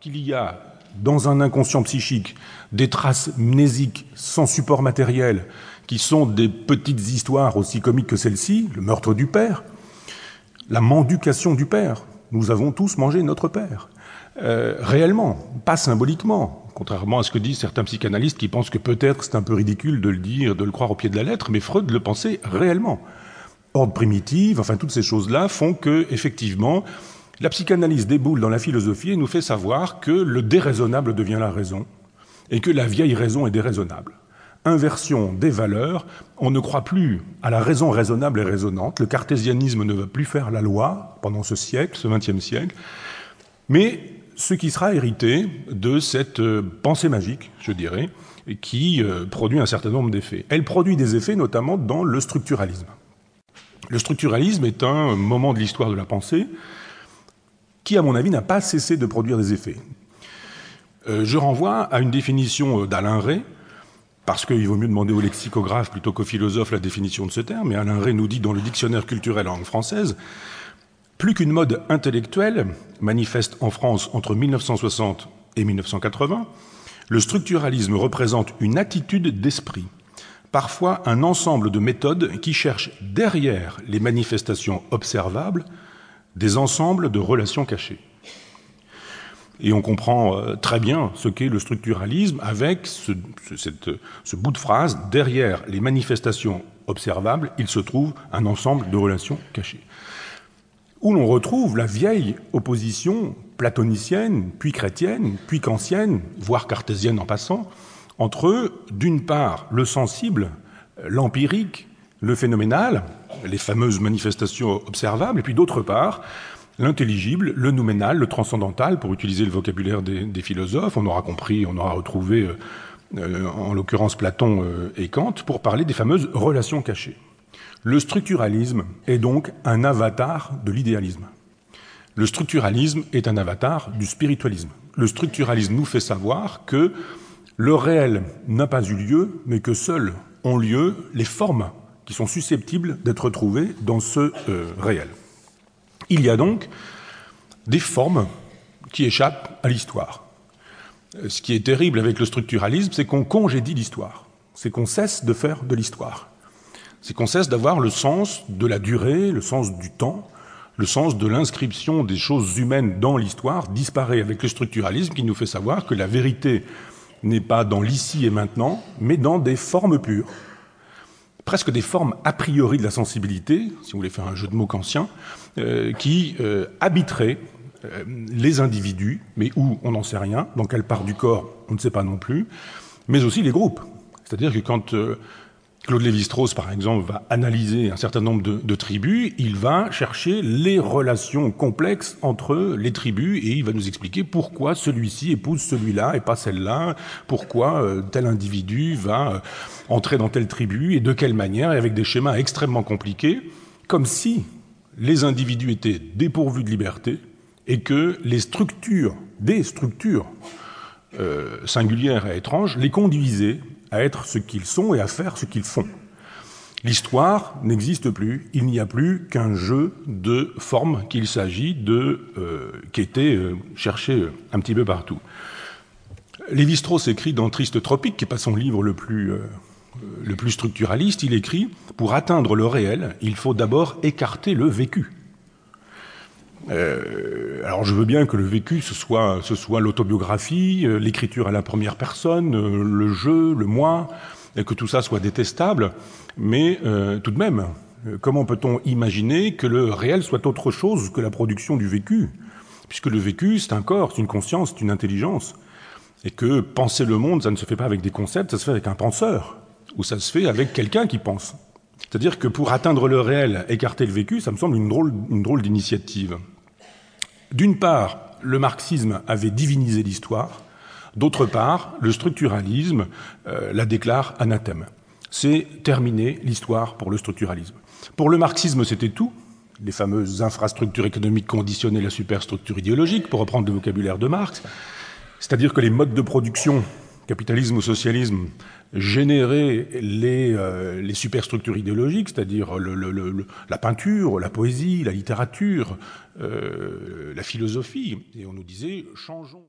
qu'il y a dans un inconscient psychique des traces mnésiques sans support matériel qui sont des petites histoires aussi comiques que celle-ci, le meurtre du père, la menducation du père. Nous avons tous mangé notre père. Euh, réellement, pas symboliquement, contrairement à ce que disent certains psychanalystes qui pensent que peut-être c'est un peu ridicule de le dire, de le croire au pied de la lettre, mais Freud le pensait réellement. Ordre primitif, enfin toutes ces choses-là font que, effectivement, la psychanalyse déboule dans la philosophie et nous fait savoir que le déraisonnable devient la raison et que la vieille raison est déraisonnable inversion des valeurs, on ne croit plus à la raison raisonnable et raisonnante, le cartésianisme ne va plus faire la loi pendant ce siècle, ce XXe siècle, mais ce qui sera hérité de cette euh, pensée magique, je dirais, qui euh, produit un certain nombre d'effets. Elle produit des effets notamment dans le structuralisme. Le structuralisme est un moment de l'histoire de la pensée qui, à mon avis, n'a pas cessé de produire des effets. Euh, je renvoie à une définition d'Alain Ray, parce qu'il vaut mieux demander au lexicographe plutôt qu'au philosophe la définition de ce terme, mais Alain Ray nous dit dans le dictionnaire culturel en langue française, plus qu'une mode intellectuelle, manifeste en France entre 1960 et 1980, le structuralisme représente une attitude d'esprit, parfois un ensemble de méthodes qui cherchent derrière les manifestations observables des ensembles de relations cachées. Et on comprend euh, très bien ce qu'est le structuralisme avec ce, bout de phrase, derrière les manifestations observables, il se trouve un ensemble de relations cachées. Où l'on retrouve la vieille opposition platonicienne, puis chrétienne, puis kantienne, voire cartésienne en passant, entre, d'une part, le sensible, l'empirique, le phénoménal, les fameuses manifestations observables, et puis d'autre part, l'intelligible, le nouménal, le transcendantal, pour utiliser le vocabulaire des, philosophes. On aura compris, on aura retrouvé, euh, euh, en l'occurrence Platon euh, et Kant, pour parler des fameuses relations cachées. Le structuralisme est donc un avatar de l'idéalisme. Le structuralisme est un avatar du spiritualisme. Le structuralisme nous fait savoir que le réel n'a pas eu lieu, mais que seules ont lieu les formes qui sont susceptibles d'être trouvées dans ce réel. Il y a donc des formes qui échappent à l'histoire. Ce qui est terrible avec le structuralisme, c'est qu'on congédie l'histoire, c'est qu'on cesse de faire de l'histoire, c'est qu'on cesse d'avoir le sens de la durée, le sens du temps, le sens de l'inscription des choses humaines dans l'histoire disparaît avec le structuralisme qui nous fait savoir que la vérité n'est pas dans l'ici et maintenant, mais dans des formes pures presque des formes a priori de la sensibilité, si vous voulez faire un jeu de mots kantiens, euh, qui euh, habiteraient euh, les individus, mais où on n'en sait rien, dans quelle part du corps on ne sait pas non plus, mais aussi les groupes. C'est-à-dire que quand Claude Lévi-Strauss, par exemple, va analyser un certain nombre de, tribus, il va chercher les relations complexes entre les tribus et il va nous expliquer pourquoi celui-ci épouse celui-là et pas celle-là, pourquoi euh, tel individu va euh, entrer dans telle tribu et de quelle manière, et avec des schémas extrêmement compliqués, comme si les individus étaient dépourvus de liberté et que les structures, des structures euh, singulières et étranges, les conduisaient à être ce qu'ils sont et à faire ce qu'ils font. L'histoire n'existe plus, il n'y a plus qu'un jeu de formes qu'il s'agit de euh, qui était euh, cherché euh, un petit peu partout. Lévi-Strauss écrit dans Triste Tropique, qui n'est pas son livre le plus, le plus structuraliste, il écrit Pour atteindre le réel, il faut d'abord écarter le vécu. Euh, alors je veux bien que le vécu ce soit, ce soit l'autobiographie, euh, l'écriture à la première personne, euh, le jeu, le moi, et que tout ça soit détestable, mais tout de même, comment peut-on imaginer que le réel soit autre chose que la production du vécu? Puisque le vécu, c'est un corps, c'est une conscience, c'est une intelligence. Et que penser le monde, ça ne se fait pas avec des concepts, ça se fait avec un penseur, ou ça se fait avec quelqu'un qui pense. C'est-à-dire que pour atteindre le réel, écarter le vécu, ça me semble une drôle, une drôle d'initiative. D'une part, le marxisme avait divinisé l'histoire, d'autre part, le structuralisme euh, la déclare anathème. C'est terminé l'histoire pour le structuralisme. Pour le marxisme, c'était tout. Les fameuses infrastructures économiques conditionnaient la superstructure idéologique, pour reprendre le vocabulaire de Marx. C'est-à-dire que les modes de production capitalisme ou socialisme générer les, euh, superstructures idéologiques, c'est-à-dire la peinture, la poésie, la littérature, euh, la philosophie. Et on nous disait, changeons.